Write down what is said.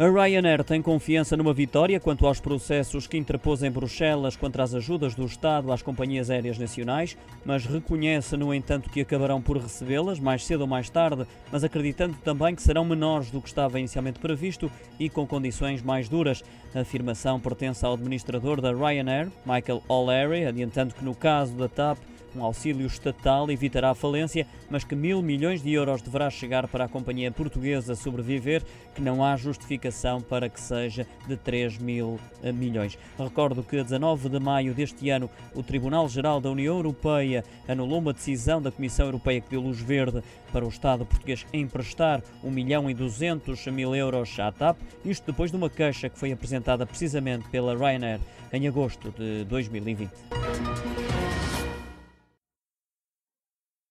A Ryanair tem confiança numa vitória quanto aos processos que interpôs em Bruxelas contra as ajudas do Estado às companhias aéreas nacionais, mas reconhece, no entanto, que acabarão por recebê-las mais cedo ou mais tarde, mas acreditando também que serão menores do que estava inicialmente previsto e com condições mais duras. A afirmação pertence ao administrador da Ryanair, Michael O'Leary, adiantando que no caso da TAP um auxílio estatal evitará a falência, mas que mil milhões de euros deverá chegar para a companhia portuguesa sobreviver, que não há justificação para que seja de 3 mil eh, milhões. Recordo que a 19 de maio deste ano o Tribunal-Geral da União Europeia anulou uma decisão da Comissão Europeia que deu luz verde para o Estado português emprestar 1 milhão e 200 mil euros à TAP, isto depois de uma queixa que foi apresentada precisamente pela Ryanair em agosto de 2020.